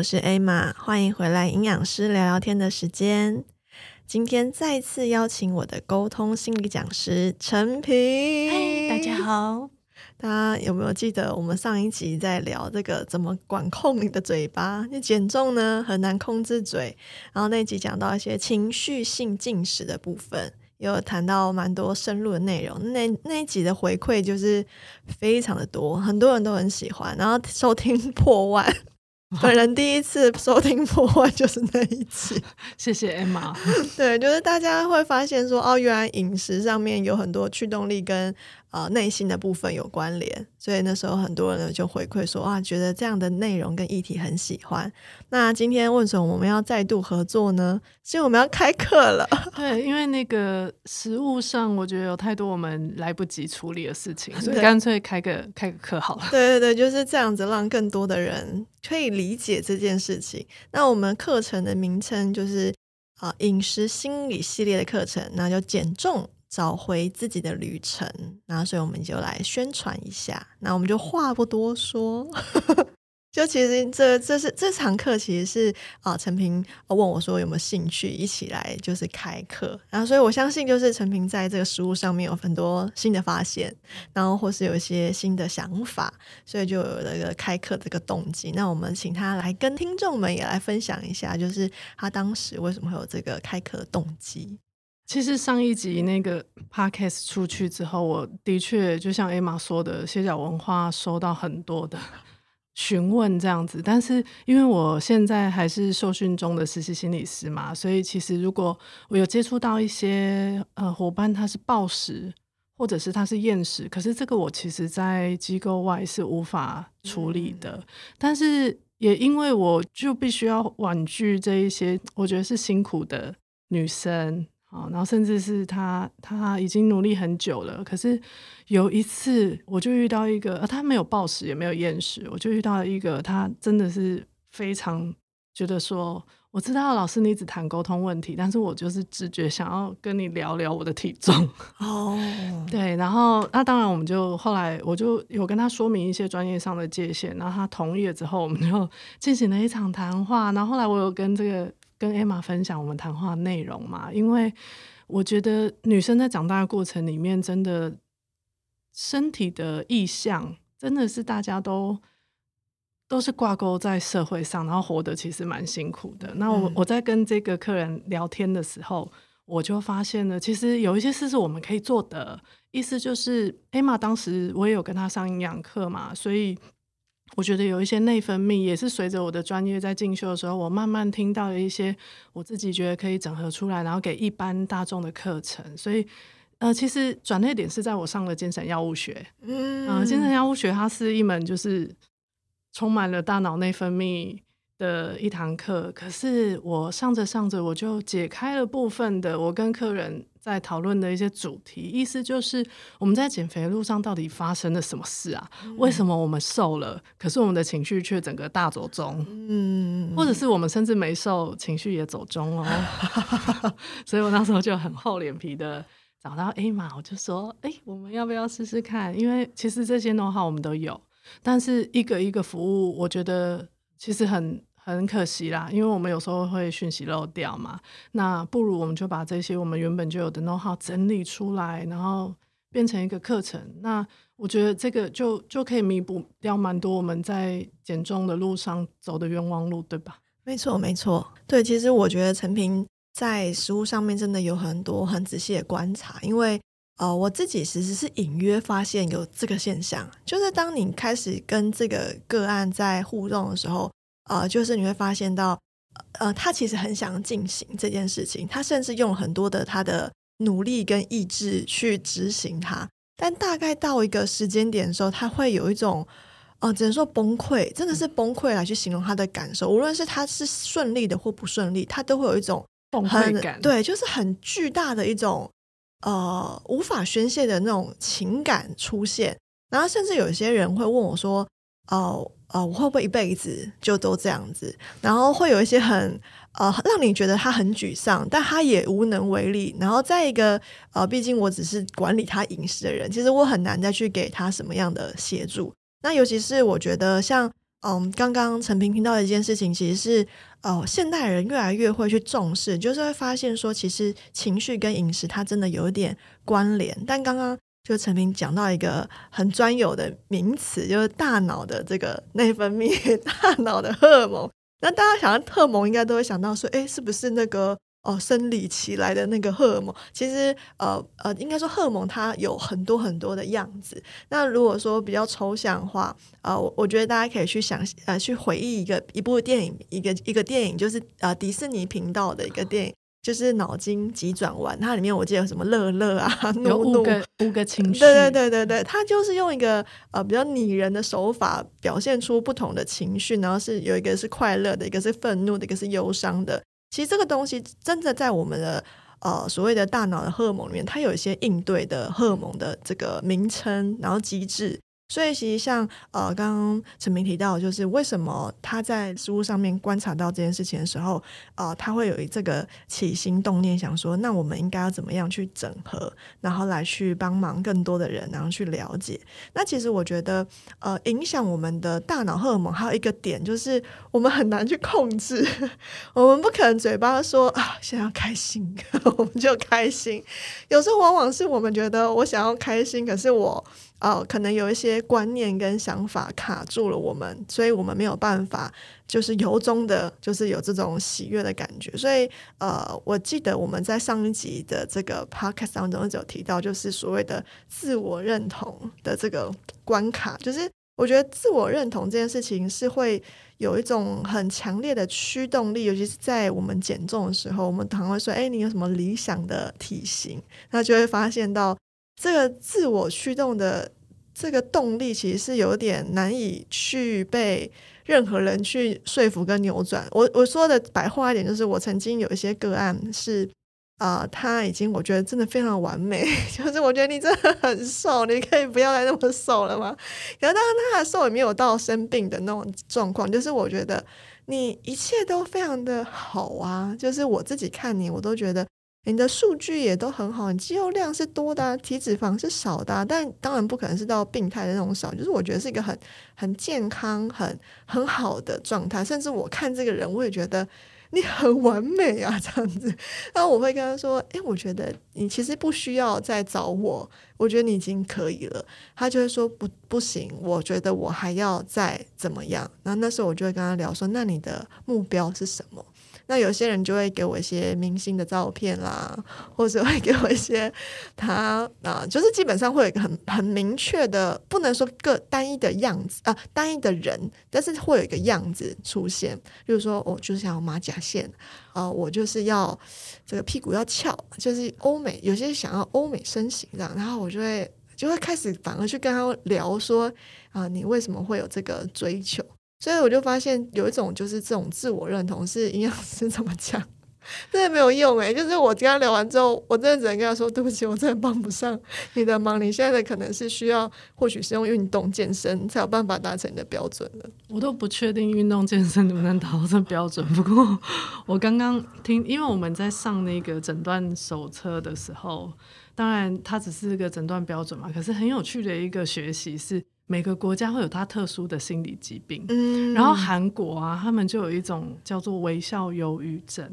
我是 A 玛，欢迎回来营养师聊聊天的时间。今天再次邀请我的沟通心理讲师陈平。嘿，大家好。大家有没有记得我们上一集在聊这个怎么管控你的嘴巴？你减重呢很难控制嘴，然后那集讲到一些情绪性进食的部分，有谈到蛮多深入的内容。那那一集的回馈就是非常的多，很多人都很喜欢，然后收听破万。本人第一次收听破坏就是那一期，谢谢 Emma。对，就是大家会发现说，哦，原来饮食上面有很多驱动力跟呃内心的部分有关联，所以那时候很多人就回馈说，啊，觉得这样的内容跟议题很喜欢。那今天为什么我们要再度合作呢？是因为我们要开课了。对，因为那个食物上，我觉得有太多我们来不及处理的事情，所以干脆开个开个课好了。对对对，就是这样子，让更多的人可以理解这件事情。那我们课程的名称就是啊饮食心理系列的课程，那就减重找回自己的旅程。那所以我们就来宣传一下。那我们就话不多说。就其实这这是这堂课其实是啊陈平问我说有没有兴趣一起来就是开课，然后所以我相信就是陈平在这个食物上面有很多新的发现，然后或是有一些新的想法，所以就有了一个开课这个动机。那我们请他来跟听众们也来分享一下，就是他当时为什么会有这个开课的动机。其实上一集那个 podcast 出去之后，我的确就像 Emma 说的，歇脚文化收到很多的。询问这样子，但是因为我现在还是受训中的实习心理师嘛，所以其实如果我有接触到一些呃伙伴，他是暴食或者是他是厌食，可是这个我其实在机构外是无法处理的。但是也因为我就必须要婉拒这一些，我觉得是辛苦的女生。啊，然后甚至是他，他已经努力很久了。可是有一次，我就遇到一个，他没有暴食，也没有厌食，我就遇到一个，他真的是非常觉得说，我知道老师你只谈沟通问题，但是我就是直觉想要跟你聊聊我的体重。哦，对，然后那当然，我们就后来我就有跟他说明一些专业上的界限，然后他同意了之后，我们就进行了一场谈话。然后后来我有跟这个。跟 Emma 分享我们谈话内容嘛，因为我觉得女生在长大的过程里面，真的身体的意向真的是大家都都是挂钩在社会上，然后活得其实蛮辛苦的。那我我在跟这个客人聊天的时候，我就发现了，其实有一些事是我们可以做的。意思就是 Emma 当时我也有跟她上营养课嘛，所以。我觉得有一些内分泌也是随着我的专业在进修的时候，我慢慢听到了一些我自己觉得可以整合出来，然后给一般大众的课程。所以，呃，其实转捩点是在我上了精神药物学。嗯，精神药物学它是一门就是充满了大脑内分泌的一堂课。可是我上着上着，我就解开了部分的我跟客人。在讨论的一些主题，意思就是我们在减肥路上到底发生了什么事啊？为什么我们瘦了，可是我们的情绪却整个大走中？嗯，或者是我们甚至没瘦，情绪也走中哦。所以我那时候就很厚脸皮的找到 A 玛，我就说：哎，我们要不要试试看？因为其实这些 know how 我们都有，但是一个一个服务，我觉得其实很。很可惜啦，因为我们有时候会讯息漏掉嘛，那不如我们就把这些我们原本就有的 know how 整理出来，然后变成一个课程。那我觉得这个就就可以弥补掉蛮多我们在减重的路上走的冤枉路，对吧？没错，没错。对，其实我觉得陈平在食物上面真的有很多很仔细的观察，因为呃，我自己其实是隐约发现有这个现象，就是当你开始跟这个个案在互动的时候。呃，就是你会发现到，呃，他其实很想进行这件事情，他甚至用很多的他的努力跟意志去执行它，但大概到一个时间点的时候，他会有一种，呃，只能说崩溃，真的是崩溃来去形容他的感受。无论是他是顺利的或不顺利，他都会有一种崩溃感，对，就是很巨大的一种呃无法宣泄的那种情感出现。然后甚至有一些人会问我说，哦。呃，我会不会一辈子就都这样子？然后会有一些很呃，让你觉得他很沮丧，但他也无能为力。然后再一个呃，毕竟我只是管理他饮食的人，其实我很难再去给他什么样的协助。那尤其是我觉得像嗯，刚刚陈平听到的一件事情，其实是呃，现代人越来越会去重视，就是会发现说，其实情绪跟饮食它真的有一点关联。但刚刚就陈明讲到一个很专有的名词，就是大脑的这个内分泌，大脑的荷尔蒙。那大家想到荷蒙，应该都会想到说，哎，是不是那个？哦，生理期来的那个荷尔蒙，其实呃呃，应该说荷尔蒙它有很多很多的样子。那如果说比较抽象化，呃，我我觉得大家可以去想呃去回忆一个一部电影，一个一个电影，就是呃迪士尼频道的一个电影，就是脑筋急转弯。它里面我记得有什么乐乐啊，有五个五个情绪，对对对对对，它就是用一个呃比较拟人的手法表现出不同的情绪，然后是有一个是快乐的，一个是愤怒的，一个是忧伤的。其实这个东西真的在我们的呃所谓的大脑的荷尔蒙里面，它有一些应对的荷尔蒙的这个名称，然后机制。所以其实像呃，刚刚陈明提到，就是为什么他在食物上面观察到这件事情的时候，呃，他会有这个起心动念，想说，那我们应该要怎么样去整合，然后来去帮忙更多的人，然后去了解。那其实我觉得，呃，影响我们的大脑荷尔蒙还有一个点，就是我们很难去控制，我们不可能嘴巴说啊，想要开心，我们就开心。有时候往往是我们觉得我想要开心，可是我。哦，可能有一些观念跟想法卡住了我们，所以我们没有办法，就是由衷的，就是有这种喜悦的感觉。所以，呃，我记得我们在上一集的这个 podcast 当中有提到，就是所谓的自我认同的这个关卡。就是我觉得自我认同这件事情是会有一种很强烈的驱动力，尤其是在我们减重的时候，我们常会说：“哎，你有什么理想的体型？”那就会发现到。这个自我驱动的这个动力，其实是有点难以去被任何人去说服跟扭转。我我说的白话一点，就是我曾经有一些个案是啊，他已经我觉得真的非常完美，就是我觉得你真的很瘦，你可以不要再那么瘦了吗？可是当然他的瘦也没有到生病的那种状况，就是我觉得你一切都非常的好啊，就是我自己看你，我都觉得。你的数据也都很好，你肌肉量是多的，体脂肪是少的，但当然不可能是到病态的那种少，就是我觉得是一个很很健康、很很好的状态。甚至我看这个人，我也觉得你很完美啊，这样子。然后我会跟他说：“诶，我觉得你其实不需要再找我，我觉得你已经可以了。”他就会说：“不，不行，我觉得我还要再怎么样。”然后那时候我就会跟他聊说：“那你的目标是什么？”那有些人就会给我一些明星的照片啦，或者会给我一些他啊，就是基本上会有一个很很明确的，不能说个单一的样子啊，单一的人，但是会有一个样子出现。比如说，我就是想要马甲线啊，我就是要这个屁股要翘，就是欧美有些想要欧美身形这样，然后我就会就会开始反而去跟他聊说啊，你为什么会有这个追求？所以我就发现有一种就是这种自我认同是营养师怎么讲，真的没有用诶。就是我跟他聊完之后，我真的只能跟他说：“对不起，我真的帮不上你的忙。你现在的可能是需要，或许是用运动健身才有办法达成你的标准了。”我都不确定运动健身能不能达到这标准。不过我刚刚听，因为我们在上那个诊断手册的时候，当然它只是一个诊断标准嘛。可是很有趣的一个学习是。每个国家会有它特殊的心理疾病，嗯，然后韩国啊，他们就有一种叫做微笑忧郁症，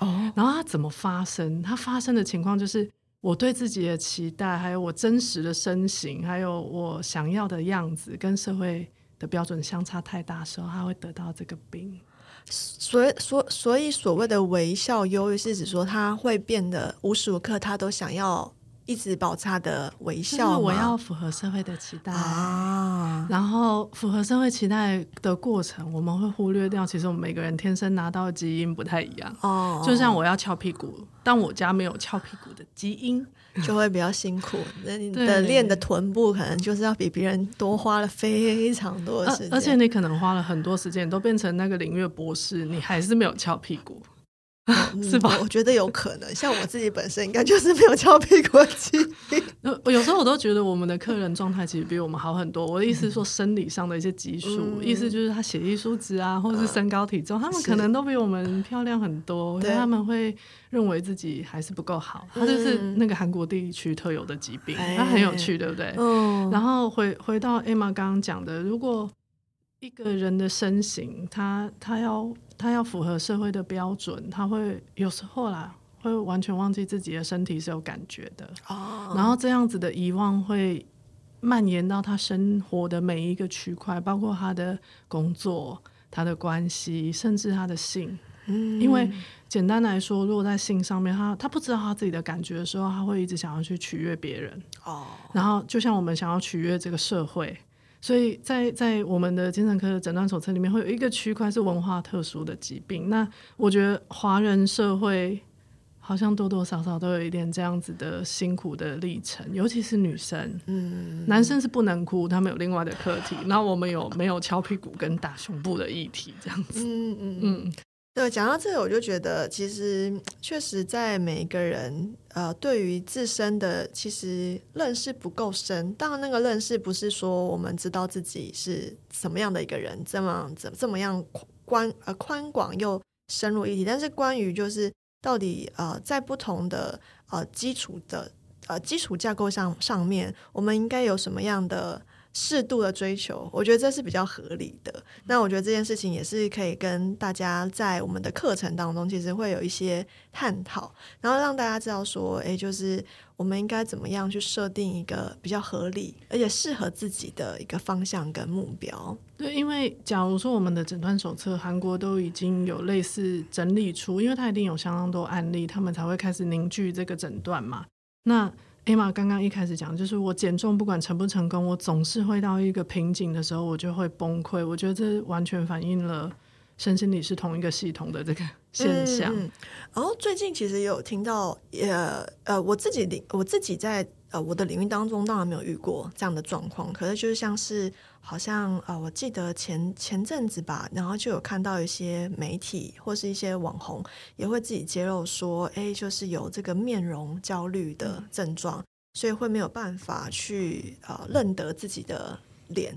哦，然后它怎么发生？它发生的情况就是我对自己的期待，还有我真实的身形，还有我想要的样子，跟社会的标准相差太大时候，他会得到这个病。所以，所所以所谓的微笑忧郁，是指说他会变得无时无刻他都想要。一直保持他的微笑我要符合社会的期待啊，然后符合社会期待的过程，我们会忽略掉，其实我们每个人天生拿到的基因不太一样哦。就像我要翘屁股，但我家没有翘屁股的基因，就会比较辛苦。那你的练的臀部可能就是要比别人多花了非常多的时间，而且你可能花了很多时间，都变成那个领域博士，你还是没有翘屁股。是吧？我觉得有可能，像我自己本身应该就是没有翘屁股肌。我有时候我都觉得我们的客人状态其实比我们好很多。我的意思是说，生理上的一些激素，意思就是他血液数值啊，或者是身高体重，他们可能都比我们漂亮很多。他们会认为自己还是不够好，他就是那个韩国地区特有的疾病，它很有趣，对不对？然后回回到 Emma 刚刚讲的，如果一个人的身形，他他要他要符合社会的标准，他会有时候啦，会完全忘记自己的身体是有感觉的。哦，然后这样子的遗忘会蔓延到他生活的每一个区块，包括他的工作、他的关系，甚至他的性。嗯因为简单来说，如果在性上面，他他不知道他自己的感觉的时候，他会一直想要去取悦别人。哦，然后就像我们想要取悦这个社会，所以在在我们的精神科的诊断手册里面，会有一个区块是文化特殊的疾病。那我觉得华人社会好像多多少少都有一点这样子的辛苦的历程，尤其是女生。嗯，男生是不能哭，他们有另外的课题。那我们有没有敲屁股跟打胸部的议题？这样子，嗯嗯嗯。对，讲到这个，我就觉得其实确实在每一个人呃，对于自身的其实认识不够深。当然，那个认识不是说我们知道自己是什么样的一个人，这么怎这么样宽呃宽广又深入一体，但是关于就是到底呃在不同的呃基础的呃基础架构上上面，我们应该有什么样的适度的追求，我觉得这是比较合理的。那我觉得这件事情也是可以跟大家在我们的课程当中，其实会有一些探讨，然后让大家知道说，诶，就是我们应该怎么样去设定一个比较合理而且适合自己的一个方向跟目标。对，因为假如说我们的诊断手册，韩国都已经有类似整理出，因为它一定有相当多案例，他们才会开始凝聚这个诊断嘛。那起码刚刚一开始讲，就是我减重不管成不成功，我总是会到一个瓶颈的时候，我就会崩溃。我觉得这完全反映了身心理是同一个系统的这个现象。然后最近其实也有听到，呃呃，我自己领我自己在呃我的领域当中，当然没有遇过这样的状况，可是就是像是好像呃，我记得前前阵子吧，然后就有看到一些媒体或是一些网红也会自己揭露说，哎，就是有这个面容焦虑的症状，所以会没有办法去呃认得自己的脸，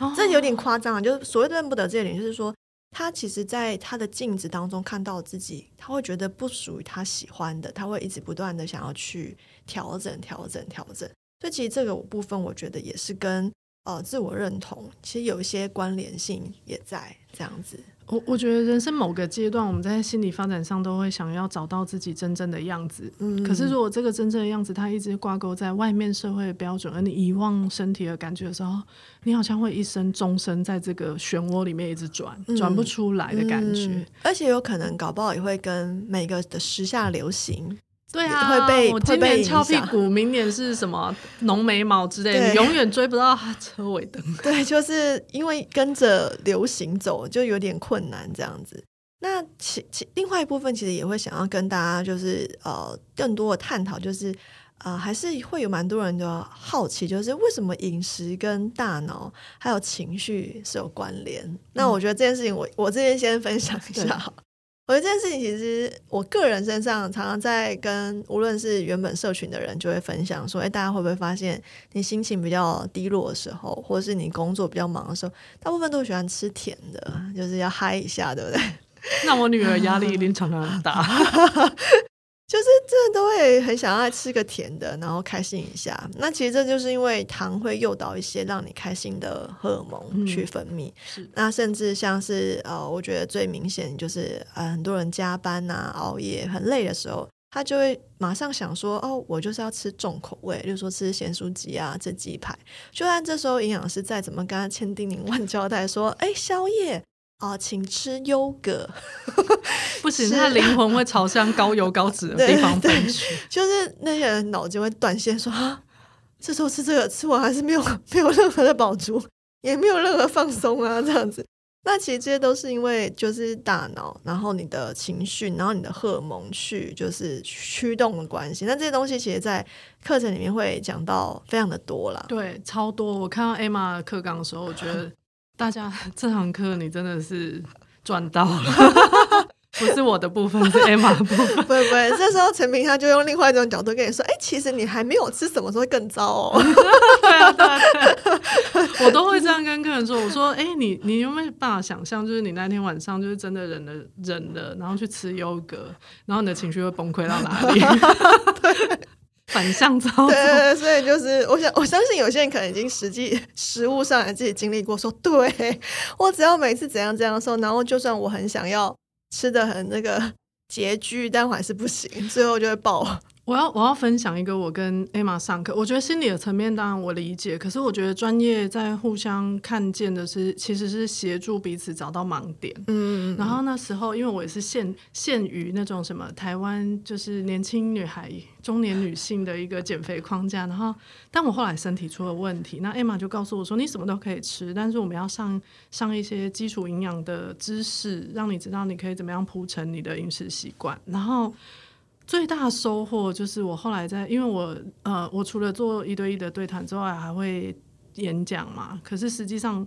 哦 这有点夸张啊！就是所谓的认不得自己的脸，就是说他其实在他的镜子当中看到自己，他会觉得不属于他喜欢的，他会一直不断的想要去调整、调整、调整。所以其实这个部分，我觉得也是跟呃自我认同其实有一些关联性也在这样子。我我觉得人生某个阶段，我们在心理发展上都会想要找到自己真正的样子。嗯可是如果这个真正的样子，它一直挂钩在外面社会的标准，而你遗忘身体的感觉的时候，你好像会一生终身在这个漩涡里面一直转，嗯转不出来的感觉。嗯而且有可能搞不好也会跟每个的时下流行对啊，会被我今年翘屁股，明年是什么浓眉毛之类的，你永远追不到他车尾灯。对，就是因为跟着流行走，就有点困难这样子。那其其另外一部分其实也会想要跟大家就是呃更多的探讨，就是呃还是会有蛮多人的好奇，就是为什么饮食跟大脑还有情绪是有关联？那我觉得这件事情我我这边先分享一下。我觉得这件事情其实我个人身上常常在跟无论是原本社群的人就会分享说，哎，大家会不会发现你心情比较低落的时候，或者是你工作比较忙的时候，大部分都喜欢吃甜的，就是要嗨一下，对不对？那我女儿压力一定 常常很大。就是真的都会很想要吃个甜的，然后开心一下。那其实这就是因为糖会诱导一些让你开心的荷尔蒙嗯去分泌。是那甚至像是呃，我觉得最明显就是呃，很多人加班呐、熬夜很累的时候，他就会马上想说，哦，我就是要吃重口味，例如说吃咸酥鸡啊、吃鸡排。就算这时候营养师再怎么跟他千叮咛万交代说，哎，宵夜啊、请吃优格，不行，是他灵魂会朝向高油高脂的 地方对奔去。就是那些人脑筋会断线说，啊，这时候吃这个，吃完还是没有没有任何的饱足，也没有任何放松啊，这样子。那其实这些都是因为就是大脑，然后你的情绪，然后你的荷尔蒙去就是驱动的关系。那这些东西其实，在课程里面会讲到非常的多啦。对，超多。我看到 Emma 的课纲的时候，我觉得大家 这堂课你真的是赚到了，不是我的部分，是 Emma 的部分。不不会，这时候陈明他就用另外一种角度跟你说，哎、其实你还没有吃什么时候会更糟哦。对啊，对啊，我都会这样跟客人说。我说，哎、你你有没有办法想象，就是你那天晚上就是真的忍了忍了，然后去吃优格，然后你的情绪会崩溃到哪里？反向操作。对对对，所以就是我想，我相信有些人可能已经实际实物上来自己经历过，说对我只要每次怎样怎样说，然后就算我很想要吃的很那个拮据，但我还是不行，最后就会爆。我要我要分享一个我跟 Emma 上课，我觉得心理的层面当然我理解，可是我觉得专业在互相看见的是，其实是协助彼此找到盲点。嗯嗯，然后那时候因为我也是限限于那种什么台湾就是年轻女孩、中年女性的一个减肥框架，然后但我后来身体出了问题，那 Emma 就告诉我说，你什么都可以吃，但是我们要上上一些基础营养的知识，让你知道你可以怎么样铺成你的饮食习惯，然后。最大收获就是我后来在，因为我呃，我除了做一对一的对谈之外，还会演讲嘛。可是实际上，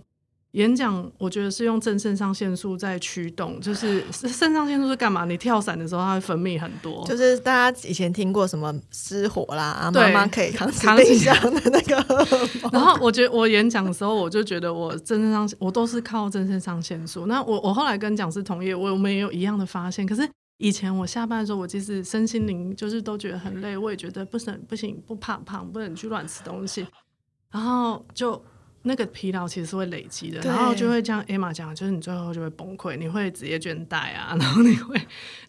演讲我觉得是用正肾上腺素在驱动，就是 肾上腺素是干嘛？你跳伞的时候，它会分泌很多。就是大家以前听过什么失火啦，对妈妈可以扛 扛起冰箱的那个。然后我觉得我演讲的时候，我就觉得我正肾上我都是靠正肾上腺素。那我我后来跟讲师同业，我们也有一样的发现。可是以前我下班的时候，我即使身心灵就是都觉得很累，我也觉得不行不行，不怕胖，不能去乱吃东西，然后就那个疲劳其实是会累积的，然后就会像 Emma 讲，就是你最后就会崩溃，你会职业倦怠啊，然后你会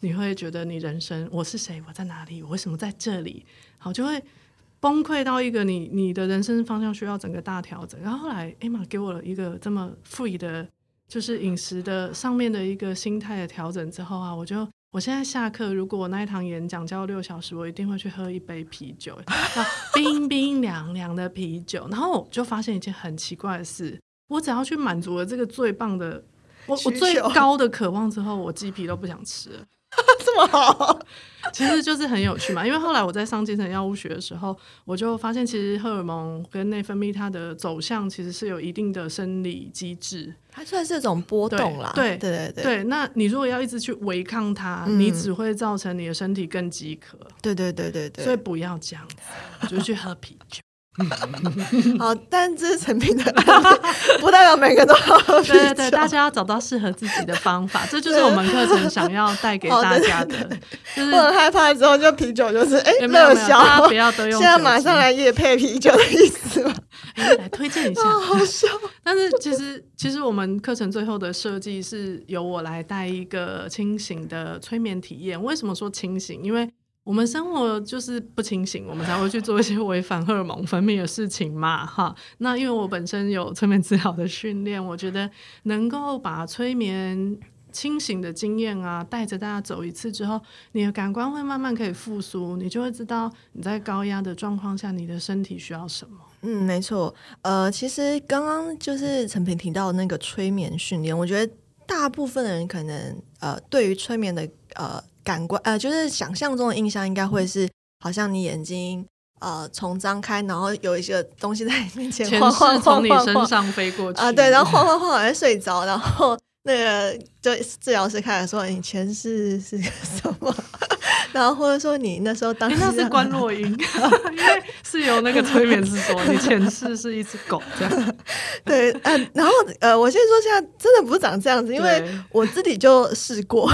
你会觉得你人生我是谁，我在哪里，我为什么在这里，好就会崩溃到一个你你的人生方向需要整个大调整。然后后来 Emma 给我了一个这么 free 的，就是饮食的上面的一个心态的调整之后啊，我就。我现在下课，如果我那一堂演讲教六小时，我一定会去喝一杯啤酒，冰冰凉凉的啤酒。然后我就发现一件很奇怪的事，我只要去满足了这个最棒的，我我最高的渴望之后，我鸡皮都不想吃了。这么好，其实就是很有趣嘛，因为后来我在上精神药物学的时候，我就发现其实荷尔蒙跟内分泌它的走向其实是有一定的生理机制。它算是一种波动啦。对对对对对，那你如果要一直去违抗它，嗯你只会造成你的身体更饥渴。对对对对对。所以不要这样，就去喝啤酒。好，但这是成品的不代表每个都。对对对，大家要找到适合自己的方法，这就是我们课程想要带给大家的，就是我很害怕之后就啤酒就是哎有没有热销，不要都用现在马上来夜配啤酒的意思吗？哎来推荐一下。好笑。但是其实，其实我们课程最后的设计是由我来带一个清醒的催眠体验。为什么说清醒？因为我们生活就是不清醒，我们才会去做一些违反荷尔蒙分泌的事情嘛，哈。那因为我本身有催眠治疗的训练，我觉得能够把催眠清醒的经验啊，带着大家走一次之后，你的感官会慢慢可以复苏，你就会知道你在高压的状况下，你的身体需要什么。嗯，没错。呃，其实刚刚就是陈平提到那个催眠训练，我觉得大部分人可能呃，对于催眠的呃感官呃，就是想象中的印象，应该会是好像你眼睛呃从张开，然后有一些东西在你面前前晃晃从晃晃晃你身上飞过去啊，对，然后晃晃晃好像睡着，然后那个就治疗师开始说你前世是个什么，然后或者说你那时候当诶时那是关洛英，因为是由那个催眠师说你前世是一只狗这样。对，呃，然后呃，我先说现在真的不是长这样子，因为我自己就试过。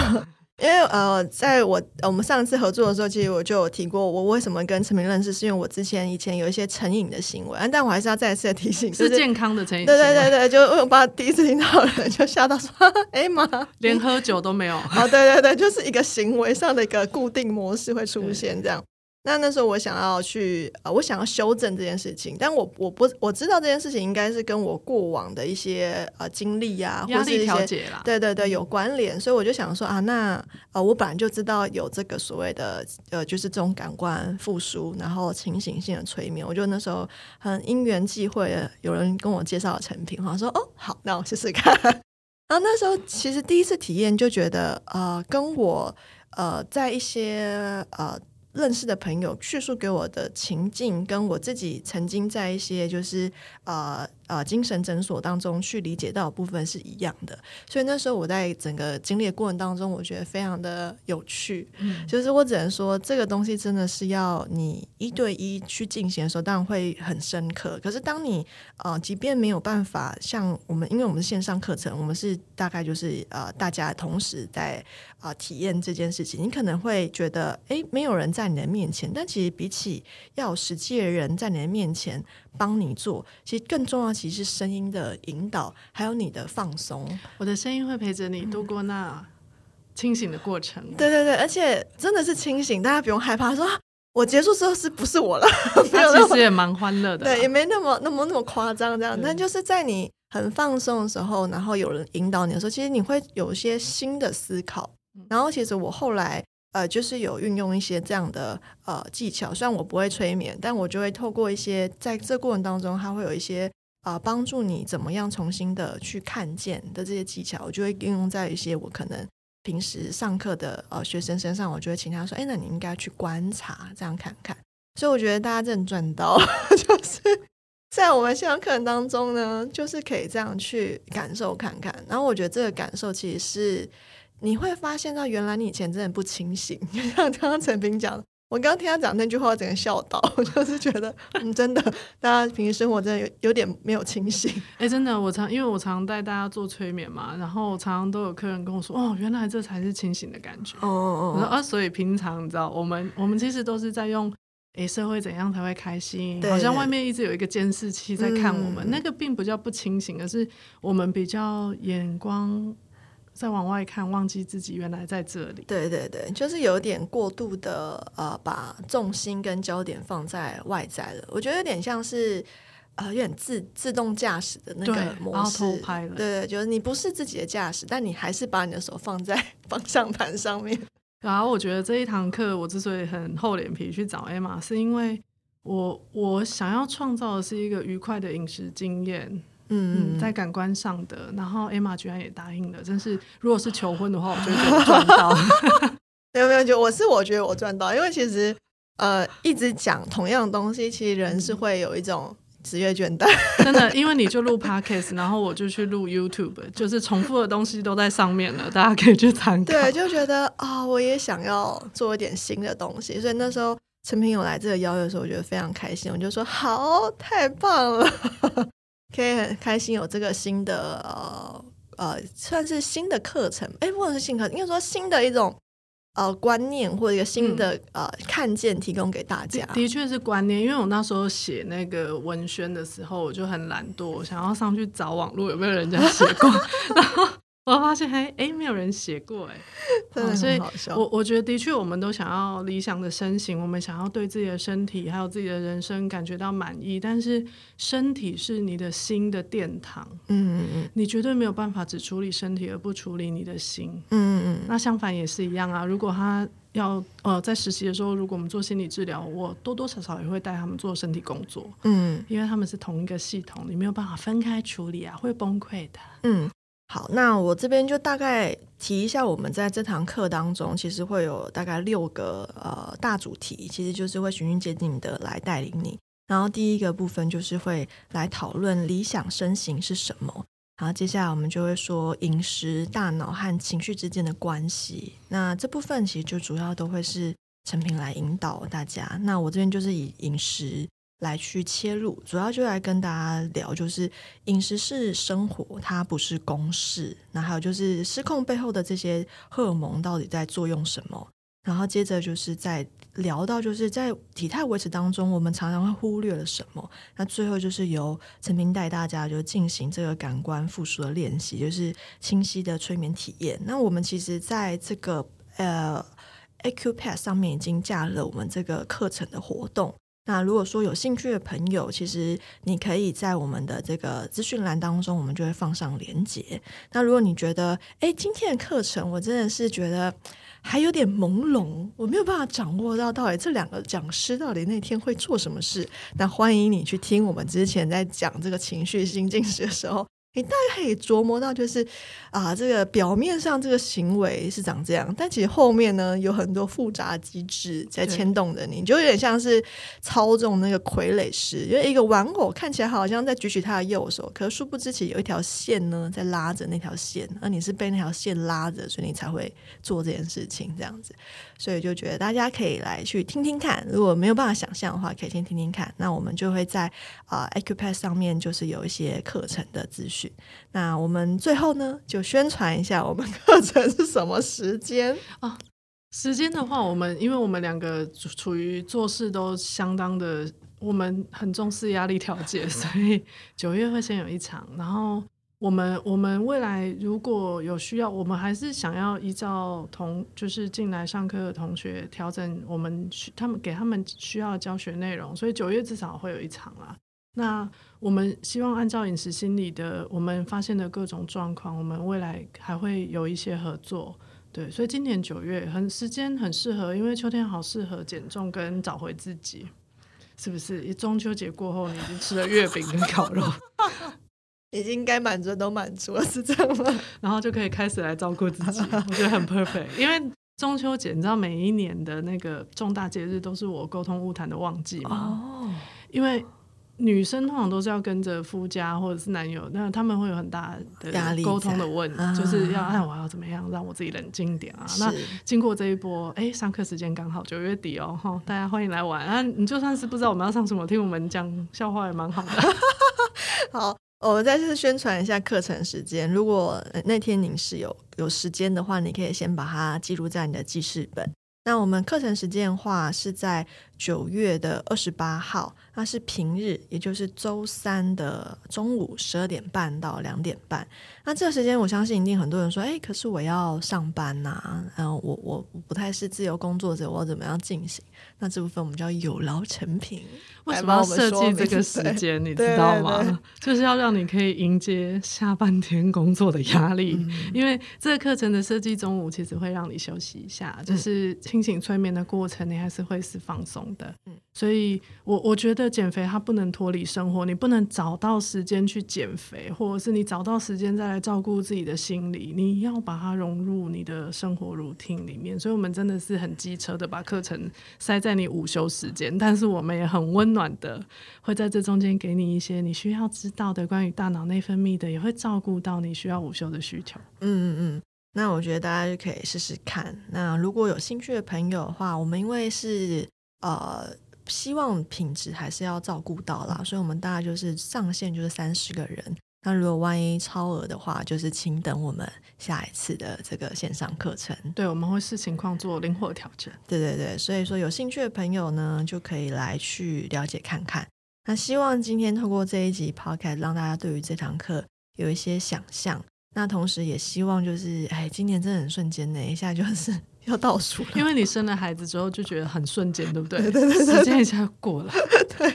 因为呃，在我呃我们上次合作的时候，其实我就有提过，我为什么跟陈明认识，是因为我之前以前有一些成瘾的行为，但我还是要再次的提醒，就是健康的成瘾对，对对对，就我把第一次听到的人就吓到说，哎妈，连喝酒都没有。哦，对对对，就是一个行为上的一个固定模式会出现这样。那那时候我想要去呃，我想要修正这件事情，但我我不我知道这件事情应该是跟我过往的一些呃经历啊，压力或是一些对对对有关联，所以我就想说啊，那呃我本来就知道有这个所谓的呃就是这种感官复苏，然后情形性的催眠，我就那时候很因缘际会的有人跟我介绍了成品，我说哦好，那我试试看。然后那时候其实第一次体验就觉得呃跟我呃在一些呃。认识的朋友叙述给我的情境，跟我自己曾经在一些就是呃呃精神诊所当中去理解到的部分是一样的，所以那时候我在整个经历的过程当中，我觉得非常的有趣。嗯就是我只能说，这个东西真的是要你一对一去进行的时候，当然会很深刻。可是当你呃，即便没有办法像我们，因为我们是线上课程，我们是大概就是呃，大家同时在啊、呃体验这件事情，你可能会觉得，诶，没有人在在你的面前，但其实比起要有实际的人在你的面前帮你做，其实更重要其实是声音的引导，还有你的放松。我的声音会陪着你度过那清醒的过程。对对对，而且真的是清醒，大家不用害怕说。我结束之后是不是我了？其实也蛮欢乐的，对，也没那么那么那么夸张这样。但就是在你很放松的时候，然后有人引导你的时候，其实你会有一些新的思考。然后其实我后来呃，就是有运用一些这样的呃技巧，虽然我不会催眠，但我就会透过一些在这过程当中，它会有一些啊帮助你怎么样重新的去看见的这些技巧，我就会应用在一些我可能。平时上课的呃学生身上，我就会请他说：“哎，那你应该去观察，这样看看。”所以我觉得大家真的赚到，就是在我们线上课程当中呢，就是可以这样去感受看看。然后我觉得这个感受其实是你会发现到，原来你以前真的不清醒，就像刚刚陈平讲的。我刚刚听他讲那句话，整个笑倒，就是觉得，嗯，真的，大家平时生活真的有有点没有清醒。哎，真的，我常因为我常带大家做催眠嘛，然后常常都有客人跟我说，哦，原来这才是清醒的感觉。哦哦哦。啊，所以平常你知道，我们我们其实都是在用，哎，社会怎样才会开心？好像外面一直有一个监视器在看我们，那个并不叫不清醒，而是我们比较眼光。再往外看，忘记自己原来在这里。对对对，就是有点过度的呃，把重心跟焦点放在外在了。我觉得有点像是呃，有点自自动驾驶的那个模式。对对，就是你不是自己的驾驶，但你还是把你的手放在 方向盘上面。然后我觉得这一堂课，我之所以很厚脸皮去找 Emma，，是因为我我想要创造的是一个愉快的饮食经验。嗯，在感官上的，然后 Emma 居然也答应了，真是如果是求婚的话，我就觉得赚到。没 有没有，就我是我觉得我赚到，因为其实呃一直讲同样的东西，其实人是会有一种职业倦怠。真的，因为你就录 Podcast，然后我就去录 YouTube，就是重复的东西都在上面了，大家可以去参考。对，就觉得啊，我也想要做一点新的东西，所以那时候陈平有来这个邀约的时候，我觉得非常开心，我就说好，太棒了。可以很开心有这个新的呃呃，算是新的课程，哎，不能是新课，应该说新的一种呃观念或者一个新的呃看见，提供给大家。的确是观念，因为我那时候写那个文宣的时候，我就很懒惰，想要上去找网络有没有人家写过，然后。我发现还哎，没有人写过哎，所以我我觉得的确，我们都想要理想的身形，我们想要对自己的身体还有自己的人生感觉到满意。但是身体是你的心的殿堂，嗯嗯嗯，你绝对没有办法只处理身体而不处理你的心，嗯嗯嗯。那相反也是一样啊。如果他要呃在实习的时候，如果我们做心理治疗，我多多少少也会带他们做身体工作，嗯，因为他们是同一个系统，你没有办法分开处理啊，会崩溃的，嗯。好，那我这边就大概提一下，我们在这堂课当中，其实会有大概六个呃大主题，其实就是会循序渐进的来带领你。然后第一个部分就是会来讨论理想身形是什么，然后接下来我们就会说饮食、大脑和情绪之间的关系。那这部分其实就主要都会是陈平来引导大家。那我这边就是以饮食。来去切入，主要就来跟大家聊，就是饮食是生活，它不是公式。那还有就是失控背后的这些荷尔蒙到底在作用什么？然后接着就是在聊到，就是在体态维持当中，我们常常会忽略了什么？那最后就是由陈平带大家就进行这个感官复苏的练习，就是清晰的催眠体验。那我们其实在这个呃 AQPad 上面已经加了我们这个课程的活动。那如果说有兴趣的朋友，其实你可以在我们的这个资讯栏当中，我们就会放上连接。那如果你觉得，哎，今天的课程我真的是觉得还有点朦胧，我没有办法掌握到到底这两个讲师到底那天会做什么事，那欢迎你去听我们之前在讲这个情绪心境时的时候。你大概可以琢磨到，就是啊，这个表面上这个行为是长这样，但其实后面呢有很多复杂机制在牵动着你，就有点像是操纵那个傀儡师，因为一个玩偶看起来好像在举起他的右手，可殊不知其实有一条线呢在拉着那条线，而你是被那条线拉着，所以你才会做这件事情这样子。所以就觉得大家可以来去听听看，如果没有办法想象的话，可以先听听看。那我们就会在啊 Acupass 上面就是有一些课程的资讯。那我们最后呢，就宣传一下我们课程是什么时间啊？时间的话，我们因为我们两个处于做事都相当的，我们很重视压力调节，所以九月会先有一场，然后我们我们未来如果有需要，我们还是想要依照同就是进来上课的同学调整我们他们给他们需要教学内容，所以九月至少会有一场啦。那我们希望按照饮食心理的我们发现的各种状况，我们未来还会有一些合作。对，所以今年九月很时间很适合，因为秋天好适合减重跟找回自己，是不是？中秋节过后，你已经吃了月饼跟烤肉，已经该满足都满足了，是这样吗？然后就可以开始来照顾自己，我觉得很 perfect。因为中秋节，你知道每一年的那个重大节日都是我沟通物谈的旺季嘛？哦，因为。女生通常都是要跟着夫家或者是男友，那他们会有很大的压力，沟通的问，就是要哎，我要怎么样让我自己冷静一点啊？那经过这一波，哎，上课时间刚好九月底哦，哈，大家欢迎来玩啊！你就算是不知道我们要上什么，听我们讲笑话也蛮好的。好，我们再次宣传一下课程时间。如果那天您是有有时间的话，你可以先把它记录在你的记事本。那我们课程时间的话是在九月的二十八号。那是平日，也就是周三的中午十二点半到两点半。那这个时间，我相信一定很多人说：“哎，可是我要上班呐，然后我我不太是自由工作者，我要怎么样进行？”那这部分我们叫有劳成品。为什么要设计这个时间？你知道吗？就是要让你可以迎接下半天工作的压力。因为这个课程的设计，中午其实会让你休息一下，就是清醒催眠的过程，你还是会是放松的。嗯。所以，我我觉得减肥它不能脱离生活，你不能找到时间去减肥，或者是你找到时间再来照顾自己的心理，你要把它融入你的生活 routine 里面。所以，我们真的是很机车的把课程塞在你午休时间，但是我们也很温暖的会在这中间给你一些你需要知道的关于大脑内分泌的，也会照顾到你需要午休的需求。嗯嗯嗯，那我觉得大家就可以试试看。那如果有兴趣的朋友的话，我们因为是呃。希望品质还是要照顾到啦，所以我们大概就是上限就是三十个人。那如果万一超额的话，就是请等我们下一次的这个线上课程。对，我们会视情况做灵活调整。对对对，所以说有兴趣的朋友呢，就可以来去了解看看。那希望今天透过这一集 podcast，让大家对于这堂课有一些想象。那同时也希望就是，哎，今年真的很瞬间呢，一下就是。要倒数了，因为你生了孩子之后就觉得很瞬间，对不对？对对对，时间一下过了。对，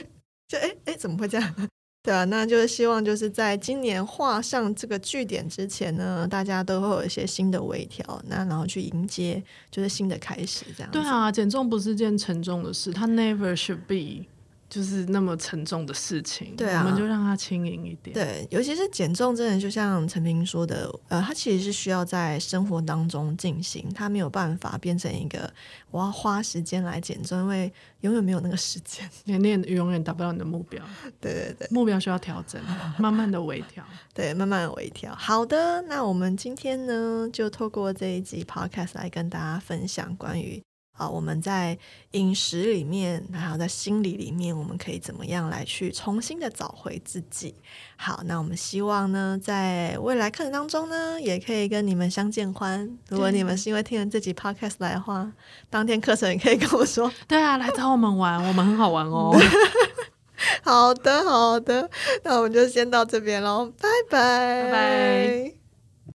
就哎哎，怎么会这样？对啊，那就是希望就是在今年画上这个句点之前呢，大家都会有一些新的微调，那然后去迎接就是新的开始，这样。对啊，减重不是件沉重的事，它 never should be。就是那么沉重的事情，对啊，我们就让它轻盈一点。对，尤其是减重，真的就像陈平说的，呃，它其实是需要在生活当中进行，它没有办法变成一个我要花时间来减重，因为永远没有那个时间，你练永远达不到你的目标。对对对，目标需要调整，慢慢的微调。对，慢慢的 微调。好的，那我们今天呢，就透过这一集 podcast 来跟大家分享关于。啊，我们在饮食里面，还有在心理里面，我们可以怎么样来去重新的找回自己？好，那我们希望呢，在未来课程当中呢，也可以跟你们相见欢。如果你们是因为听了这集 podcast 来的话，当天课程也可以跟我说。对啊，来找我们玩，我们很好玩哦。好的，好的，那我们就先到这边喽，拜拜，拜拜。